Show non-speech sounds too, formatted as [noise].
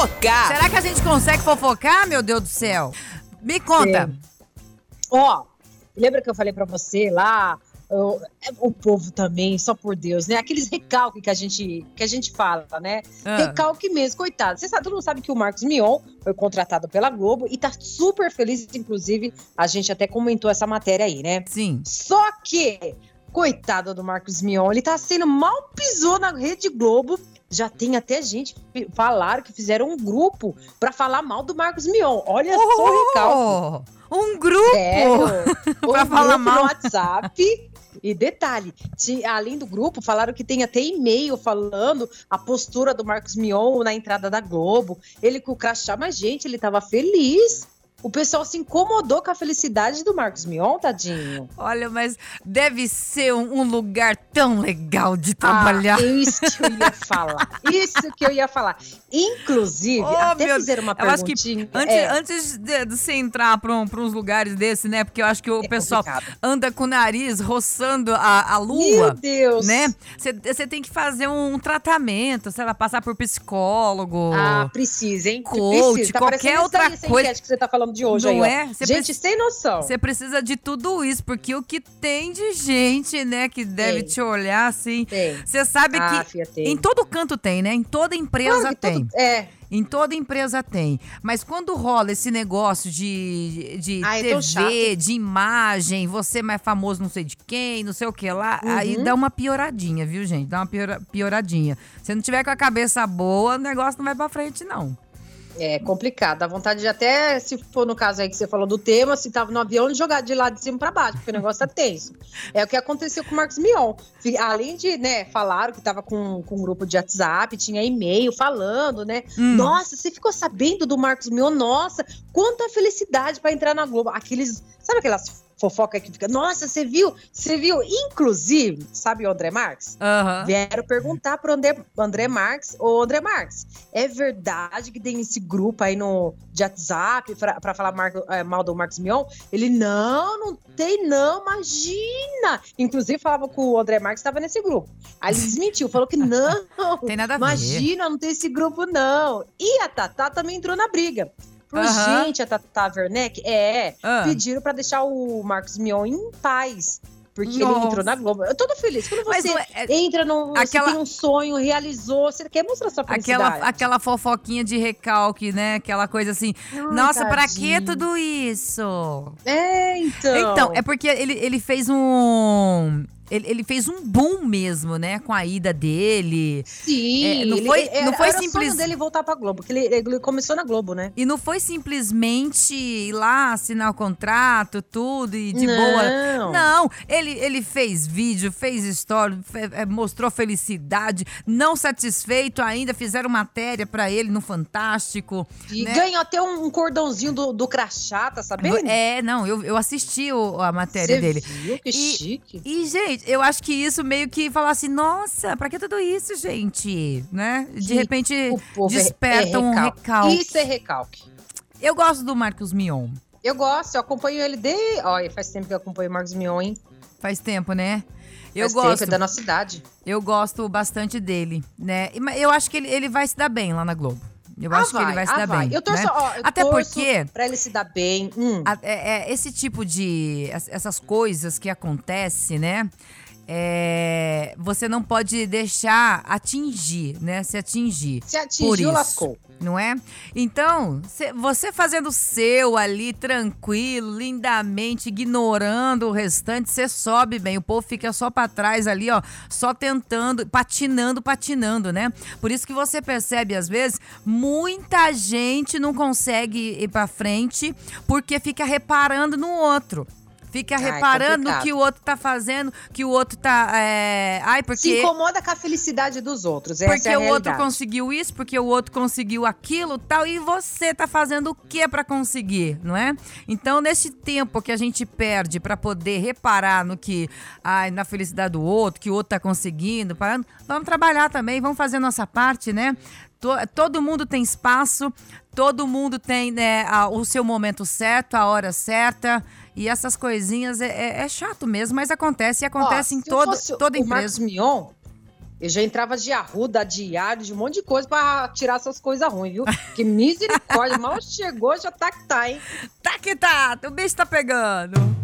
fofocar. Será que a gente consegue fofocar, meu Deus do céu? Me conta. Ó, lembra que eu falei pra você lá? O, o povo também, só por Deus, né? Aqueles recalques que a gente, que a gente fala, né? Ah. Recalque mesmo, coitado. Você sabe, todo mundo sabe que o Marcos Mion foi contratado pela Globo e tá super feliz, inclusive, a gente até comentou essa matéria aí, né? Sim. Só que, coitado do Marcos Mion, ele tá sendo mal pisou na Rede Globo. Já tem até gente que falaram que fizeram um grupo pra falar mal do Marcos Mion. Olha só o recalque. Oh, um grupo. [laughs] Pra Um falar grupo mal. no WhatsApp. E detalhe, além do grupo, falaram que tem até e-mail falando a postura do Marcos Mion na entrada da Globo. Ele com o crachá, mas gente, ele tava feliz. O pessoal se incomodou com a felicidade do Marcos Mion, tadinho. Olha, mas deve ser um, um lugar tão legal de trabalhar. Ah, isso que eu ia falar. Isso que eu ia falar. Inclusive, Oh, até meu- fizeram uma eu acho que perguntinha. Antes, É, antes de, de você entrar para uns lugares desse, né? Porque eu acho que o É pessoal complicado. anda com o nariz roçando a, a Meu lua. Deus. Né? Você tem que fazer um tratamento, sei lá, passar por psicólogo. Ah, precisa, hein? Coach, precisa. Tá qualquer isso outra coisa. que você tá falando de hoje Não aí, é? Você Gente, sem noção. Você precisa de tudo isso, porque o que tem de gente, né, que deve Tem. te olhar assim. Tem. Você sabe Ah, que filha, em todo canto tem, né? Em toda empresa Claro tem. tudo- É, Em toda empresa tem. Mas quando rola esse negócio de, de Ah, é TV, de imagem, você é mais famoso não sei de quem, não sei o que lá, aí Uhum. dá uma pioradinha, viu, gente? Dá uma piora- pioradinha. Se não tiver com a cabeça boa, o negócio não vai pra frente, não. É complicado. Dá vontade de até, se for no caso aí que você falou do tema, se tava no avião, jogar de lá de cima pra baixo, porque o negócio tá tenso. É o que aconteceu com o Marcos Mion. Além de, né, falaram que tava com, com um grupo de WhatsApp, tinha e-mail falando, né? Hum. Nossa, você ficou sabendo do Marcos Mion? Nossa, quanta felicidade pra entrar na Globo. Aqueles, sabe aquelas fofoca que fica, nossa, você viu? Você viu? Inclusive, sabe o André Marques? Aham. Vieram perguntar pro André, André Marques, ô André Marques, é verdade que tem esse grupo aí no de WhatsApp pra, pra falar Marco- eh, mal do Marcos Mion? Ele, não, não tem não, imagina! Inclusive falava que o André Marques estava nesse grupo. Aí ele desmentiu, falou que não, [laughs] Tem nada a ver. imagina, não tem esse grupo não. E a Tatá também entrou na briga. Falou, Aham. gente, a Tatá Werneck, é, Ah. pediram pra deixar o Marcos Mion em paz. Porque Nossa. ele entrou na Globo. Eu tô feliz. Quando Mas você ué, é- entra num. Aquela- um sonho, realizou, você quer mostrar sua felicidade. Aquela, aquela fofoquinha de recalque, né? Aquela coisa assim. Ai, Nossa, pra que tadinho. tudo isso? É, então. Então, é porque ele, ele fez um. Ele, ele fez um boom mesmo, né? Com a ida dele. Sim, é, não ele- foi- era- não foi era simples- o dele voltar pra Globo, porque ele, ele começou na Globo, né? E não foi simplesmente ir lá assinar o contrato, tudo, e de Não. boa. Não, ele, ele fez vídeo, fez história, é, mostrou felicidade. Não satisfeito ainda, fizeram matéria pra ele no Fantástico. E né? ganhou até um, um cordãozinho do, do crachá, tá sabendo? É, não, eu, eu assisti o- a matéria Você dele. Viu? Que E- chique. E, gente, eu acho que isso meio que falar assim, nossa, pra que tudo isso, gente? Né? De Que repente povo é- desperta é um recalque. Isso é recalque. Eu gosto do Marcos Mion. Eu gosto, eu acompanho ele de. Olha, faz tempo que eu acompanho o Marcos Mion, hein? Faz tempo, né? Eu Faz tempo, gosto. é da nossa idade. Eu gosto bastante dele, né? Eu acho que ele, ele vai se dar bem lá na Globo. Eu acho que ele vai se ah, dar bem. Eu torço, né? ó, eu Até porque Pra ele se dar bem. Hum. a- é- é, esse tipo de. es- essas coisas que acontecem, né? É, você não pode deixar atingir, né? Se atingir. Se por atingiu, isso. lascou. Não é? Então, cê- você fazendo o seu ali, tranquilo, lindamente, ignorando o restante, você sobe bem. O povo fica só pra trás ali, ó, só tentando, patinando, patinando, né? Por isso que você percebe, às vezes, muita gente não consegue ir pra frente porque fica reparando no outro. Fica reparando complicado. que o outro tá fazendo, que o outro tá. é, Ai, porque. Se incomoda com a felicidade dos outros. Essa Porque é o outro conseguiu isso, porque o outro conseguiu aquilo, tal, e você tá fazendo o que para conseguir, não é? Então, nesse tempo que a gente perde para poder reparar no que, ai, na felicidade do outro, que o outro tá conseguindo, parando, vamos trabalhar também, vamos fazer a nossa parte, né? To- Todo mundo tem espaço, todo mundo tem né, a- o seu momento certo, a hora certa. E essas coisinhas é, é- é chato mesmo, mas acontece e acontece Ó, em eu toda, o Marcos empresa. Mion, Eu já entrava de arruda, diário, de um monte de coisa pra tirar essas coisas ruins, viu? Que misericórdia, [laughs] mal chegou, já tá que tá, hein? Tá que tá, o bicho tá pegando.